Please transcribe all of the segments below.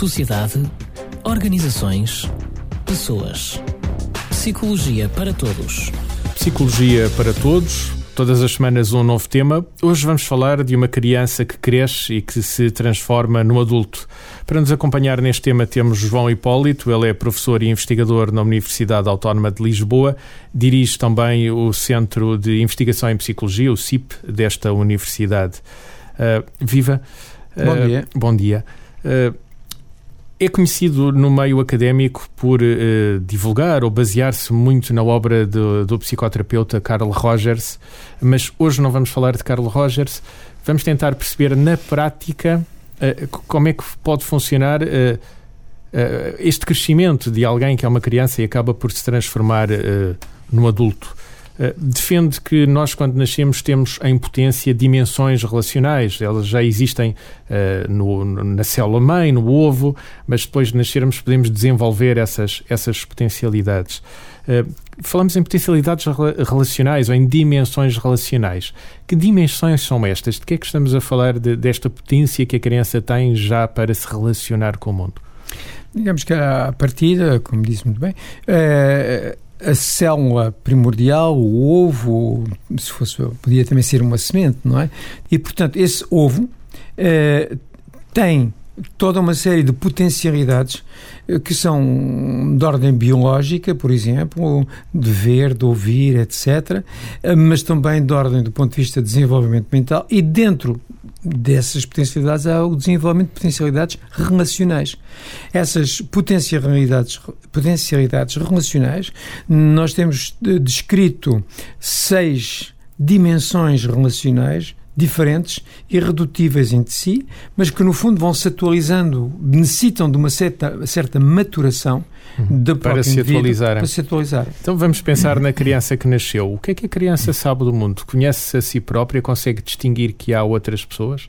sociedade, organizações, pessoas. Psicologia para todos. Psicologia para todos. Todas as semanas um novo tema. Hoje vamos falar de uma criança que cresce e que se transforma num adulto. Para nos acompanhar neste tema temos João Hipólito, ele é professor e investigador na Universidade Autónoma de Lisboa, dirige também o Centro de Investigação em Psicologia, o CIP, desta universidade. Uh, viva! Bom uh, dia. Bom dia. Uh, é conhecido no meio académico por uh, divulgar ou basear-se muito na obra do, do, psicoterapeuta Carl Rogers, mas hoje não vamos falar de Carl Rogers, vamos tentar perceber na prática uh, como é que pode funcionar uh, este crescimento de alguém que é uma criança e acaba por se transformar num adulto. Eh, defende que nós, quando nascemos, temos em potência dimensões relacionais. Elas já existem uh, no, na célula-mãe, no ovo, mas depois de nascermos podemos desenvolver essas, essas potencialidades. Uh, falamos em potencialidades relacionais ou em dimensões relacionais. Que dimensões são estas? De que é que estamos a falar de, desta potência que a criança tem já para se relacionar com o mundo? Digamos que a partida, como disse muito bem, a célula primordial, o ovo, se fosse, podia também ser uma semente, não é? E, portanto, esse ovo eh, tem toda uma série de potencialidades eh, que são de ordem biológica, por exemplo, de ver, de ouvir, etc., eh, mas também de ordem do ponto de vista de desenvolvimento mental e dentro dessas potencialidades há o desenvolvimento de potencialidades relacionais. Essas potencialidades, potencialidades relacionais, nós temos descrito seis dimensões relacionais diferentes, irredutíveis entre si, mas que no fundo vão se atualizando, necessitam de uma certa, certa maturação uhum. para se atualizarem. Para se atualizarem. Então vamos pensar na criança que nasceu. O que é que a criança sabe do mundo? Conhece-se a si própria? Consegue distinguir que há outras pessoas?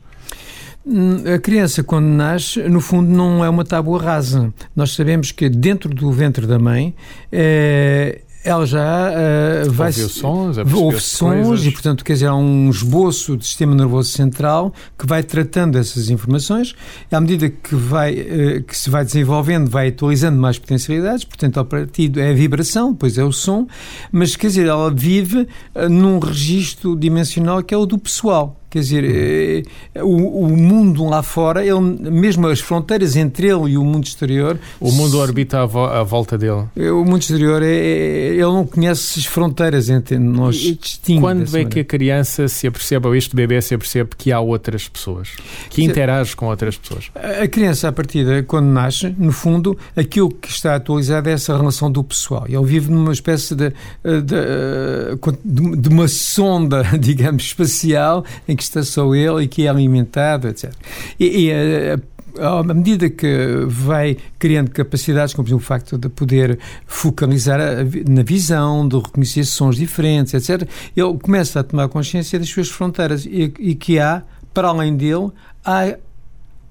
Hum, a criança, quando nasce, no fundo, não é uma tábua rasa. Nós sabemos que dentro do ventre da mãe é, ela já uh, vai ouve sons, ouve sons e portanto quer dizer há um esboço do sistema nervoso central que vai tratando essas informações e à medida que vai uh, que se vai desenvolvendo vai atualizando mais potencialidades portanto ao partido é a vibração depois é o som mas quer dizer ela vive uh, num registro dimensional que é o do pessoal Quer dizer, eh, o, o, mundo lá fora, ele, mesmo as fronteiras entre ele e o mundo exterior. O mundo orbita à, vo à volta dele. Eh, o mundo exterior, é, é, ele não conhece as fronteiras entre nós. E, quando é que a criança se apercebe, ou este bebê se apercebe que há outras pessoas, que interage com outras pessoas? A criança, a partir de quando nasce, no fundo, aquilo que está atualizado é essa relação do pessoal. Ele vive numa espécie de, de, de uma sonda, digamos, espacial, em que que está só ele e que é alimentado, etc. E, e a, à medida que vai criando capacidades, como por exemplo, o facto de poder focalizar na visão, de reconhecer sons diferentes, etc., ele começa a tomar consciência das suas fronteiras e, e que há, para além dele, há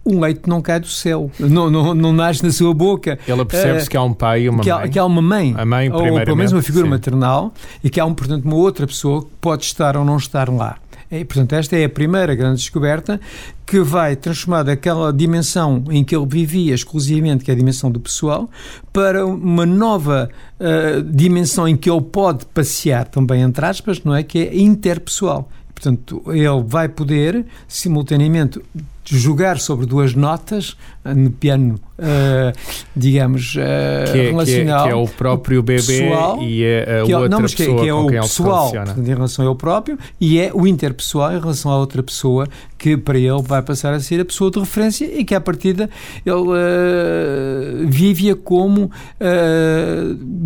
o leite não cai do céu, não, não, não nasce na sua boca. Ele percebe-se uh, que há um pai e uma que há, mãe. Que há uma mãe. A mãe, ou pelo menos uma figura sim. maternal, e que há, um, portanto, uma outra pessoa que pode estar ou não estar lá. E, portanto, esta é a primeira grande descoberta que vai transformar aquela dimensão em que ele vivia exclusivamente, que é a dimensão do pessoal, para uma nova uh, dimensão em que ele pode passear também, entre aspas, não é? Que é interpessoal. Portanto, ele vai poder, simultaneamente, jogar sobre duas notas eh, no piano, uh, digamos, uh, que é, relacional. Que é, que é, o próprio bebê pessoal, e é a que é, outra não, mas pessoa que é, é o pessoal em relação ao próprio e é o interpessoal em relação à outra pessoa que para ele vai passar a ser a pessoa de referência e que à partida ele uh, vive-a como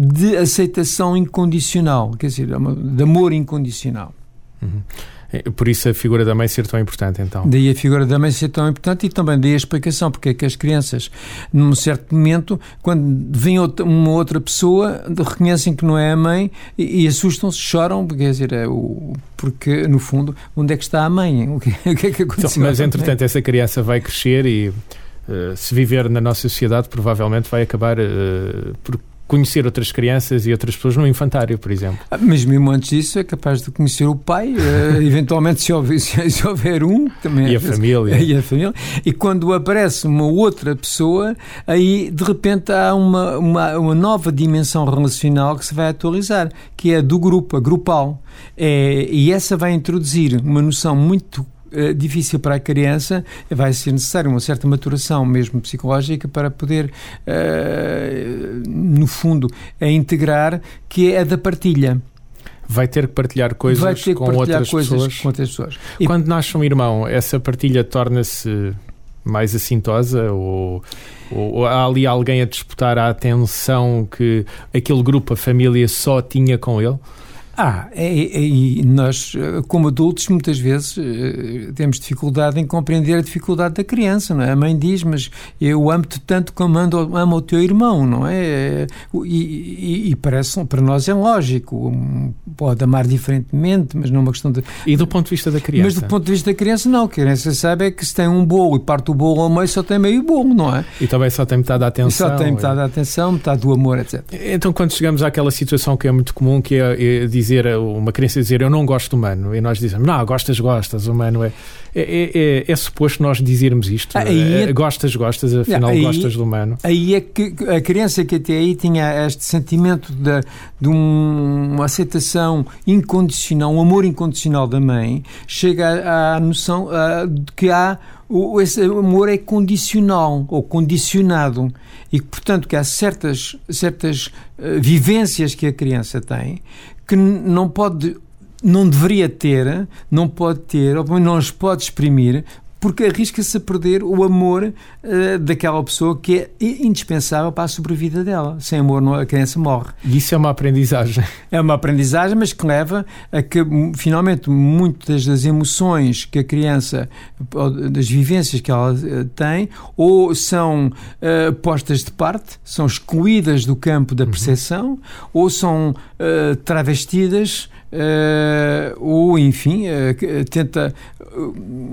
de aceitação incondicional, quer dizer, de amor incondicional. Uhum. É, por isso a figura da mãe ser tão importante, então. Daí a figura da mãe ser tão importante e também daí a explicação, porque é que as crianças, num certo momento, quando vem uma outra pessoa, reconhecem que não é a mãe e, e assustam-se, choram, quer dizer, é o, porque, no fundo, onde é que está a mãe? O que, o que é que aconteceu? Então, mas, entretanto, essa criança vai crescer e, uh, se viver na nossa sociedade, provavelmente vai acabar uh, por conhecer outras crianças e outras pessoas no infantário, por exemplo. Ah, mas mesmo antes disso é capaz de conhecer o pai, uh, eventualmente se houver, se houver um também. E a vezes, família. E a família. E quando aparece uma outra pessoa, aí de repente há uma, uma, uma nova dimensão relacional que se vai atualizar, que é a do grupo, a grupal. É, e essa vai introduzir uma noção muito eh, difícil para a criança, vai ser necessário uma certa maturação mesmo psicológica para poder, uh, no fundo, a integrar, que é a da partilha vai ter que partilhar coisas que com, partilhar outras coisas pessoas. com outras pessoas. E quando nasce um irmão, essa partilha torna-se mais assintosa ou, ou, há ali alguém a disputar a atenção que aquele grupo, a família, só tinha com ele? Ah, e, nós, como adultos, muitas vezes eh, temos dificuldade em compreender a dificuldade da criança, não é? A mãe diz, mas eu amo-te tanto como amo, amo o teu irmão, não é? E, e, e, parece, para nós é lógico, pode amar diferentemente, mas não é uma questão de... E do ponto de vista da criança? Mas do ponto de vista da criança, não. A criança sabe é que se tem um bolo e parte o bolo ao meio, só tem meio bolo, não é? E também só tem metade da atenção. E só tem metade da atenção, metade do amor, etc. Então, quando chegamos àquela situação que é muito comum, que é, é dizer, uma criança dizer eu não gosto do humano, e nós dizemos, não, gostas, gostas, o humano é. É, é, é, é suposto nós dizermos isto. Aí é, gostas, gostas, afinal aí, gostas do humano. Aí é que a criança que até aí tinha este sentimento de, de um, uma aceitação incondicional, um amor incondicional da mãe, chega à, à noção uh, de que há o, esse amor é condicional ou condicionado. E portanto que há certas certas uh, vivências que a criança tem que não pode não deveria ter, não pode ter, ou não os pode exprimir, porque arrisca-se a perder o amor uh, daquela pessoa que é indispensável para a sobrevida dela. Sem amor, não, a criança morre. E isso é uma aprendizagem. É uma aprendizagem, mas que leva a que, finalmente, muitas das emoções que a criança, das vivências que ela uh, tem, ou são uh, postas de parte, são excluídas do campo da uhum. percepção, uhum. ou são travestidas uh, ou, enfim, uh, tenta, uh,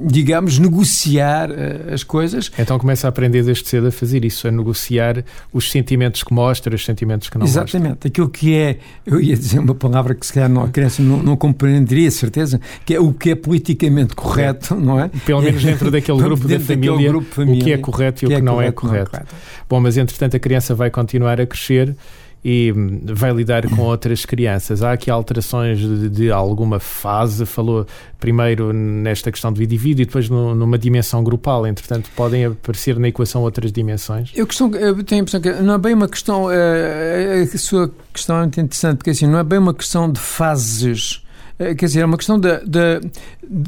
digamos, negociar as coisas. Então começa a aprender desde cedo a fazer isso, a negociar os sentimentos que mostra, os sentimentos que não Exatamente. mostra. Aquilo que é, eu ia dizer uma palavra que se calhar não, a criança não, não compreenderia, certeza, que é o que é politicamente correto, não é? Pelo menos dentro daquele grupo da família, grupo família, o que é correto e o que, é não, é correto. não é correto. Bom, mas entretanto a criança vai continuar a crescer e vai lidar com outras crianças. Há aqui alterações de, de alguma fase, falou primeiro nesta questão de indivíduo e depois no, numa dimensão grupal, entretanto podem aparecer na equação outras dimensões? Eu, questão, eu tenho a impressão que não é bem uma questão, eh, a sua questão é muito interessante, porque assim, não é bem uma questão de fases, eh, quer dizer, é uma questão de, de,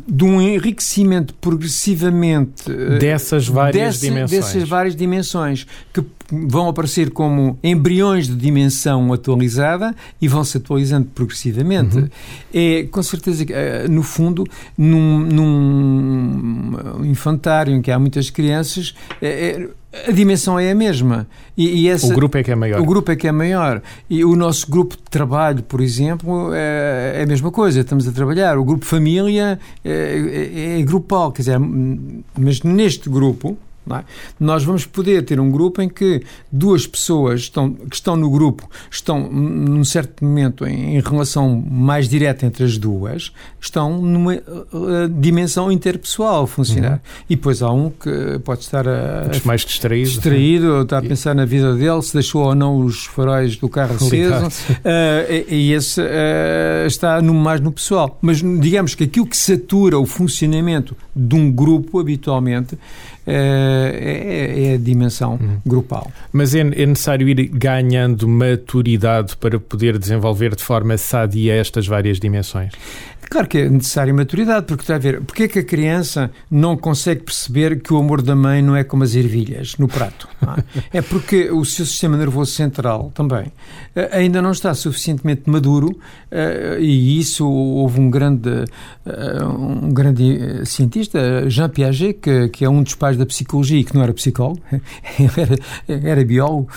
de um enriquecimento progressivamente eh, dessas várias desse, dimensões. Dessas várias dimensões que vão aparecer como embriões de dimensão atualizada e vão se atualizando progressivamente. Uhum. É com certeza que, eh, no fundo, num, num infantário em que há muitas crianças, é, a dimensão é a mesma. E, e essa, o grupo é que é maior. O grupo é que é maior. E o nosso grupo de trabalho, por exemplo, é, é a mesma coisa. Estamos a trabalhar. O grupo família é, é, é grupal. Quer dizer, mas neste grupo, é? Nós vamos poder ter um grupo em que duas pessoas estão, que estão no grupo estão, num certo momento, em, em relação mais direta entre as duas, estão numa uh, dimensão interpessoal a funcionar. Uhum. E depois há um que pode estar a, mais distraído, distraído ou está a pensar na vida dele, se deixou ou não os faróis do carro aceso, uh, e, e, esse uh, está no, mais no pessoal. Mas digamos que aquilo que satura o funcionamento de um grupo habitualmente é, é, a dimensão uhum. grupal. Mas é, é, necessário ir ganhando maturidade para poder desenvolver de forma sadia estas várias dimensões? Claro que é necessária maturidade, porque está a ver, porque é que a criança não consegue perceber que o amor da mãe não é como as ervilhas no prato? É? é porque o seu sistema nervoso central também eh, ainda não está suficientemente maduro eh, e isso houve um grande, eh, um grande cientista, Jean Piaget, que, que é um dos pais da psicologia e que não era psicólogo, era, era biólogo,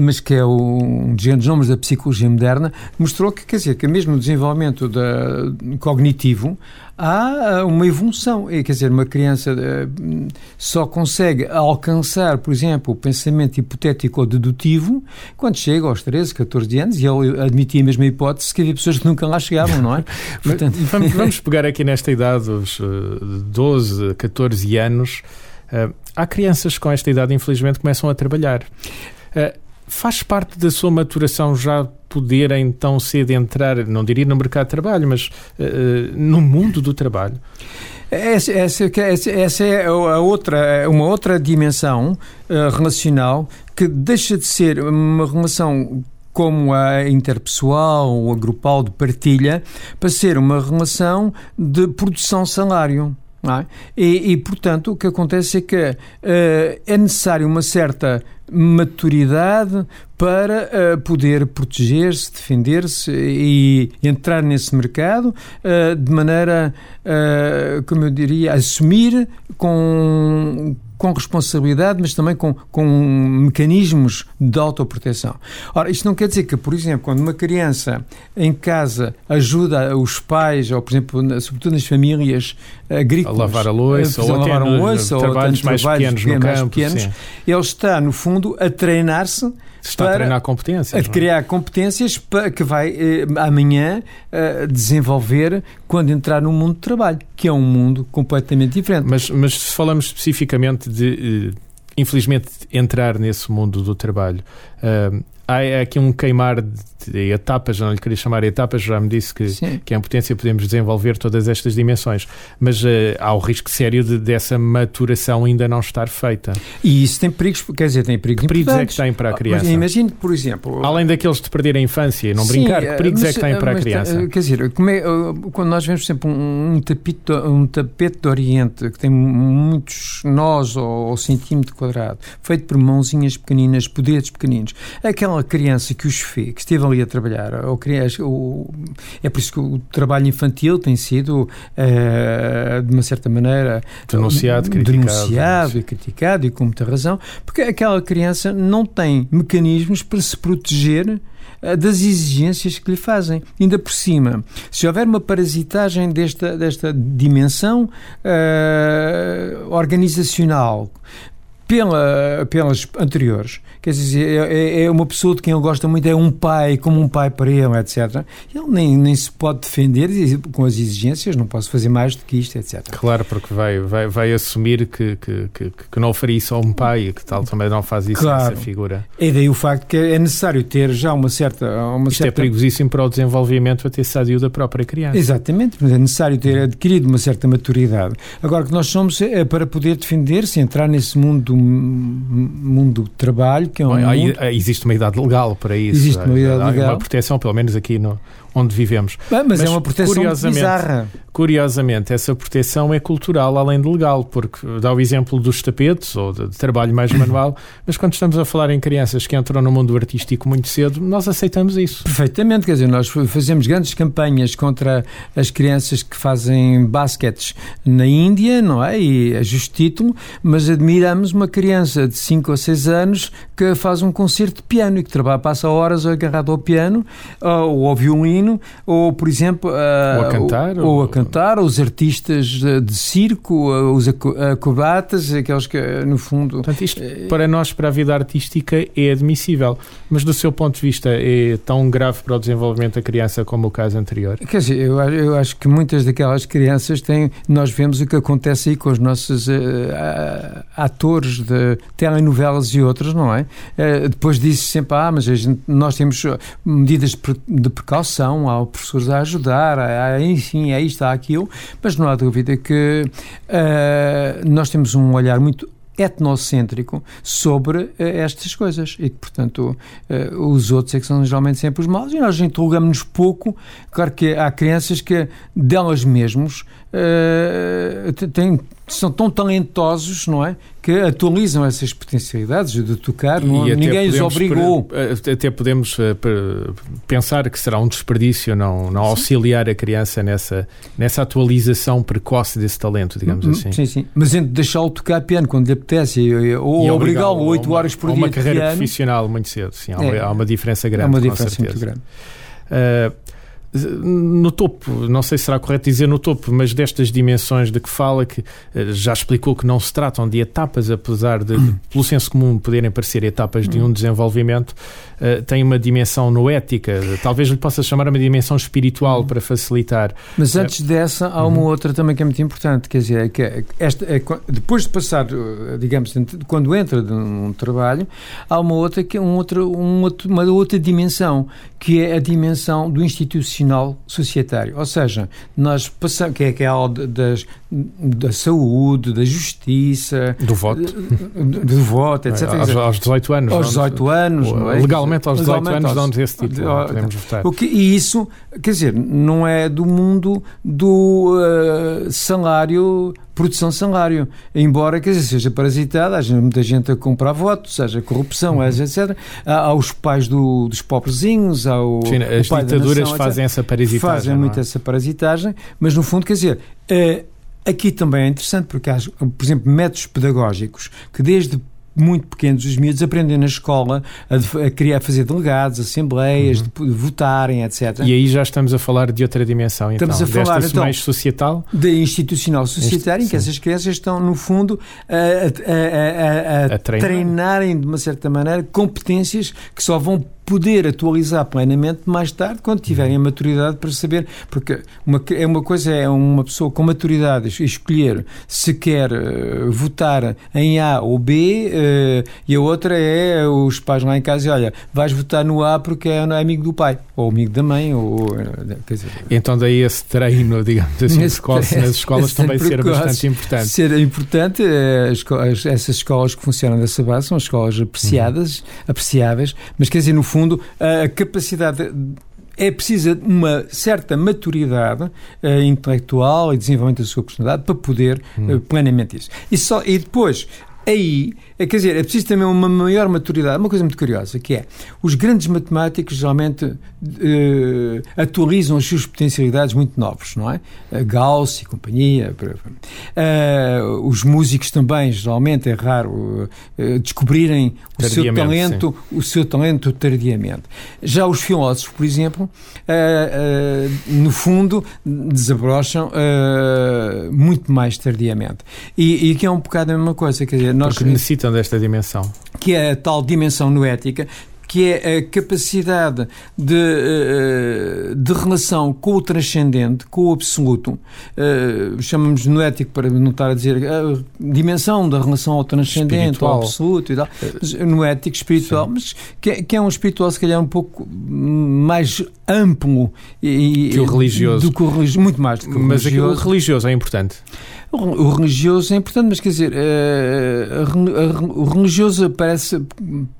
mas que é um dos grandes nomes da psicologia moderna, mostrou que, quer dizer, que mesmo o desenvolvimento da cognitivo, há uma evolução. Quer dizer, uma criança só consegue alcançar, por exemplo, o pensamento hipotético ou dedutivo quando chega aos 13, 14 anos, e ele admitia a mesma hipótese que havia pessoas que nunca lá chegavam, não é? Portanto... vamos, vamos pegar aqui nesta idade, os 12, 14 anos. há crianças com esta idade, infelizmente, começam a trabalhar. Faz parte da sua maturação já poder então cedo entrar, não diria no mercado de trabalho, mas uh, no mundo do trabalho? Essa, essa, essa, é a outra, uma outra dimensão uh, relacional que deixa de ser uma relação como a interpessoal ou a grupal de partilha para ser uma relação de produção-salário. É? E, e, portanto, o que acontece é que uh, é necessário uma certa maturidade para uh, poder proteger-se, defender-se e entrar nesse mercado uh, de maneira, como eu diria, assumir com com responsabilidade, mas também com, com mecanismos de autoproteção. Ora, isto não quer dizer que, por exemplo, quando uma criança em casa ajuda os pais, ou por exemplo, sobretudo nas famílias agrícolas, a lavar a louça, ou, lavar a louça, ou trabalhos mais pequenos no mais campo, pequenos, ele está, no fundo, a treinar-se Está para a treinar competências. A é? criar competências para, que vai eh, amanhã eh, desenvolver quando entrar no mundo do trabalho, que é um mundo completamente diferente. Mas, mas se falamos especificamente de, eh, infelizmente, entrar nesse mundo do trabalho, uh, há aqui um queimar de etapas, não lhe queria chamar etapas, já me disse que, que em potência podemos desenvolver todas estas dimensões, mas uh, há o risco sério de, dessa maturação ainda não estar feita. E isso tem perigos, quer dizer, tem perigos Que perigos é que tem para a criança? Mas imagine, por exemplo... Além daqueles de perder a infância e não Sim, brincar, que perigos mas, é que tem para a criança? Quer dizer, é, quando nós vemos sempre um, um, tapete, um tapete de Oriente que tem muitos nós ou, ou centímetro quadrado, feito por mãozinhas pequeninas, poderes pequeninos, aquela criança que os fez, que esteve ali a trabalhar. Ou, ou, é por isso que o trabalho infantil tem sido, uh, de uma certa maneira, denunciado, criticado, denunciado e criticado, e com muita razão, porque aquela criança não tem mecanismos para se proteger eh, das exigências que lhe fazem. Ainda por cima, se houver uma parasitagem desta, desta dimensão uh, organizacional pela, pelas anteriores, quer dizer, é, é, é, uma pessoa de quem ele gosta muito, é um pai, como um pai para ele, etc. Ele nem, nem se pode defender com as exigências, não posso fazer mais do que isto, etc. Claro, porque vai, vai, vai assumir que, que, que, que não faria isso a um pai, que tal também não faz isso claro. essa figura. E daí o facto que é necessário ter já uma certa... Uma isto certa... é perigosíssimo para o desenvolvimento até sadio da própria criança. Exatamente, é necessário ter adquirido uma certa maturidade. Agora, que nós somos é para poder defender-se, entrar nesse mundo, mundo do trabalho, que é um Bom, mundo... Existe uma idade legal para isso. Existe uma idade há legal. uma proteção, pelo menos aqui no, onde vivemos. mas, mas, é uma proteção curiosamente, bizarra. Curiosamente, essa proteção é cultural além de legal, porque dá o exemplo dos tapetes ou de, de trabalho mais manual, mas quando estamos a falar em crianças que entram no mundo artístico muito cedo, nós aceitamos isso. Perfeitamente, quer dizer, nós fazemos grandes campanhas contra as crianças que fazem basquetes na Índia, não é? E é justo título, mas admiramos uma criança de 5 ou 6 anos que faz um concerto de piano e que trabalha, passa horas agarrado ao piano ou ao violino ou, por exemplo, ou a cantar, ou, ou a cantar, os artistas de, circo, os acrobatas, aqueles que, no fundo. Portanto, isto para nós, para a vida artística, é admissível, mas do seu ponto de vista, é tão grave para o desenvolvimento da criança como o caso anterior? Quer dizer, eu, eu acho que muitas daquelas crianças têm. Nós vemos o que acontece aí com os nossos uh, atores de telenovelas e outros, não é? Uh, depois disso sempre, ah, mas gente, nós temos medidas de, de precaução há professores a ajudar, há, enfim, é isto, há aquilo, mas não há dúvida que uh, nós temos um olhar muito etnocêntrico sobre uh, estas coisas e que, portanto, uh, os outros é que são geralmente sempre os maus e nós interrogamos-nos pouco. Claro que há crianças que delas mesmos uh, têm são tão talentosos, não é? Que atualizam essas potencialidades de tocar, não, ninguém os obrigou. Eh, até podemos uh, pensar que será um desperdício não, não auxiliar a criança nessa, nessa atualização precoce desse talento, digamos uhum, assim. Sim, sim. Mas entre deixá-lo tocar piano quando lhe apetece ou obrigá-lo oito horas por dia. uma carreira piano, profissional muito cedo, sim. Há, é, uma, há uma diferença grande. Há uma diferença muito grande. Uh, no topo, não sei se será correto dizer no topo, mas destas dimensões de que fala, que eh, já explicou que não se tratam de etapas, apesar de, de pelo senso comum, poderem parecer etapas de um desenvolvimento, uh, tem uma dimensão noética, talvez lhe possa chamar uma dimensão espiritual para facilitar. Mas antes dessa, há uma uhum. outra também que é muito importante, quer dizer, é que esta, é, depois de passar, digamos, quando entra num trabalho, há uma outra é um outro, um outro, uma outra dimensão, que é a dimensão do institucional societário. Ou seja, nós passamos, que é aquela das, da saúde, da justiça, do voto, do, do voto, etc. Aos, aos 18 anos. Aos 18 anos, não é? Legalmente, aos 18 Legalmente, anos, dão-nos esse título. De, podemos votar. O que, e isso, quer dizer, não é do mundo do uh, salário produção de salário, embora quer dizer, seja parasitada, haja muita gente a comprar votos, haja corrupção, uhum. etc. Há, os pais do, dos pobrezinhos, há o, Sim, as ditaduras nação, fazem essa parasitagem. Fazem é? muito essa parasitagem, mas no fundo, quer dizer, é, aqui também é interessante porque há, por exemplo, métodos pedagógicos que desde muito pequenos, os miúdos aprendem na escola a, a criar, a fazer delegados, assembleias, uhum. de, votarem, etc. E aí já estamos a falar de outra dimensão, então, estamos a falar então, mais societal? De institucional societária, em que essas crianças estão, no fundo, a, a, a treinar. treinarem, de uma certa maneira, competências que só vão poder atualizar plenamente mais tarde, quando tiverem a maturidade para saber, porque uma, é uma coisa é uma pessoa com maturidade escolher se quer uh, votar em A ou B, uh, e a outra é os pais lá em casa e olha, vais votar no A porque é amigo do pai, ou amigo da mãe, ou uh, quer dizer, Então daí esse treino, digamos assim, esse, nas escolas também ser bastante importante. Ser importante, as, essas escolas que funcionam dessa base são escolas apreciadas, uhum. apreciáveis, mas quer dizer, no fundo fundo, a capacidade é precisa uma certa maturidade uh, intelectual e desenvolvimento da sua personalidade para poder uh, plenamente isso. E, só, e depois, aí, é, quer dizer, é preciso também uma maior maturidade. Uma coisa muito curiosa, que é, os grandes matemáticos geralmente uh, atualizam as suas potencialidades muito novos, não é? Gauss e companhia. Uh, os músicos também, geralmente, é raro uh, descobrirem o seu talento, sim. o seu talento tardiamente. Já os filósofos, por exemplo, no fundo, desabrocham muito mais tardiamente. E, e que é um bocado a mesma coisa, quer dizer, nós, Porque necessitam desta dimensão. Que é a tal dimensão noética, que é a capacidade de, eh, de relação com o transcendente, com o absoluto. Uh, chamamos noético para não estar a dizer a dimensão da relação ao transcendente, espiritual. ao absoluto e tal. Noético, espiritual, Sim. mas que é, que é um espiritual, se calhar, um pouco mais amplo e, que o religioso. Do que o religioso, muito mais do que o mas religioso. Mas o religioso é importante. O religioso é importante, mas quer dizer, eh, o religioso parece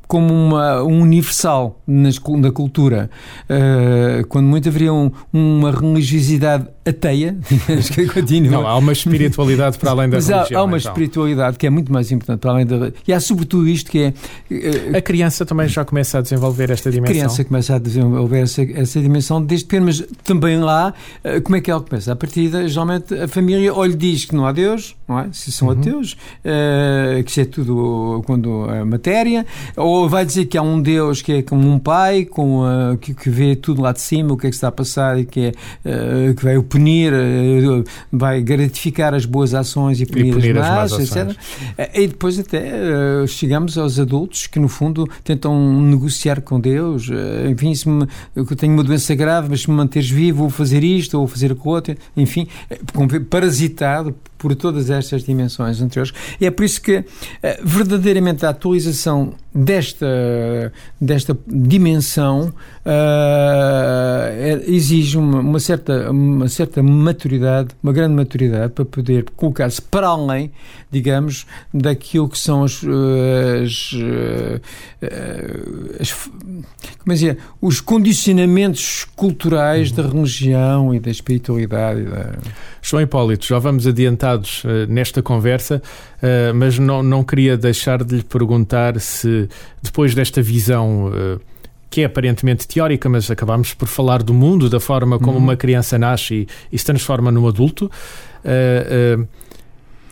como uma, um universal nas, na cultura. Uh, quando muito haveria um, uma religiosidade ateia, que continua. Não, há uma espiritualidade para além da Mas religião. Há, há uma então. espiritualidade que é muito mais importante para além da E há sobretudo isto que é... Uh, a criança também já começa a desenvolver esta dimensão. A criança começa a desenvolver essa, essa dimensão desde pequeno, mas também lá, uh, como é que ela começa? A partir de, geralmente, a família ou lhe diz que não há Deus, não é? Se são uhum. ateus, que isso é tudo quando é matéria, ou vai dizer que há um Deus que é como um pai, com, uh, que, que, vê tudo lá de cima, o que é que está a passar e que, é, uh, que vai o punir, uh, vai gratificar as boas ações e punir, e punir as más, as etc. E depois até chegamos aos adultos que, no fundo, tentam negociar com Deus. enfim, se me, eu tenho uma doença grave, mas se me manteres vivo, vou fazer isto ou fazer aquilo outro. Enfim, parasitado por todas estas dimensões anteriores. E é por isso que verdadeiramente a atualização desta, desta dimensão uh, exige uma, uma, certa, uma certa maturidade, uma grande maturidade para poder colocar-se para além, digamos, daquilo que são as, as, as como é dizer, os condicionamentos culturais uhum. da religião e da espiritualidade. Da... João Hipólito, já vamos adiantados uh, nesta conversa, uh, mas não, não queria deixar de lhe perguntar se depois desta visão uh, que é aparentemente teórica, mas acabamos por falar do mundo, da forma como uhum. uma criança nasce e, e, se transforma num adulto. Uh, uh,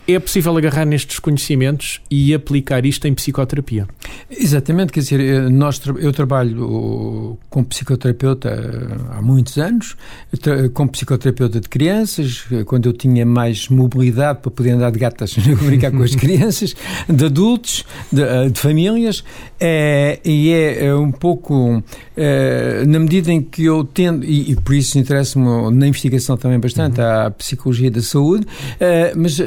é possível agarrar nestes conhecimentos e aplicar isto em psicoterapia? Exatamente, quer dizer, nós, eu trabalho como psicoterapeuta há muitos anos, como psicoterapeuta de crianças, quando eu tinha mais mobilidade para poder andar de gatas brincar com as crianças, de adultos, de, de famílias, é, e é, um pouco é, na medida em que eu tendo, e, e por isso interessa-me na investigação também bastante uhum. a psicologia da saúde, é, mas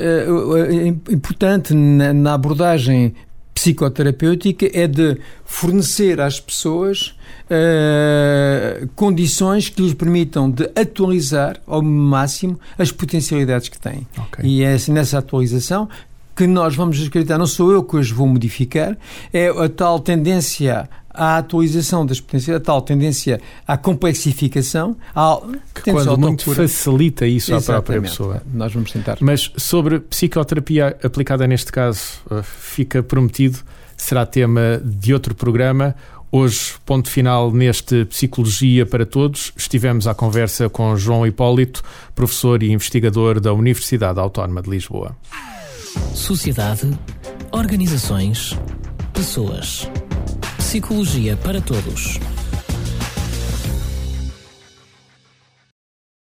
importante na, na abordagem psicoterapêutica é de fornecer às pessoas uh, condições que lhes permitam de atualizar ao máximo as potencialidades que têm. Okay. E é assim, nessa atualização que nós vamos acreditar, não sou eu que os vou modificar, é a tal tendência à atualização das potências, a tal tendência à complexificação, à que quando muito facilita isso Exatamente. à própria pessoa. Nós vamos tentar. Mas sobre psicoterapia aplicada neste caso, eh, fica prometido, será tema de outro programa. Hoje, ponto final neste Psicologia para Todos. Estivemos à conversa com João Hipólito, professor e investigador da Universidade Autónoma de Lisboa. Sociedade, organizações, pessoas. Psicologia para Todos